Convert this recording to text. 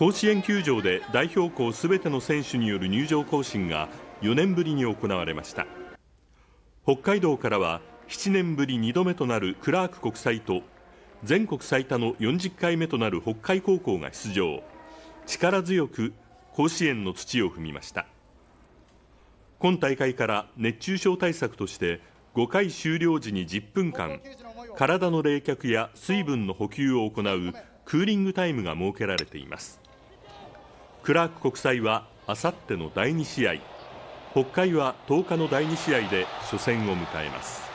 甲子園球場で代表校すべての選手による入場行進が4年ぶりに行われました。北海道からは7年ぶり2度目となるクラーク国際と全国最多の40回目となる北海高校が出場。力強く甲子園の土を踏みました。今大会から熱中症対策として5回終了時に10分間体の冷却や水分の補給を行うクーリングタイムが設けられています。クラーク国際はあさっての第2試合。北海は10日の第2試合で初戦を迎えます。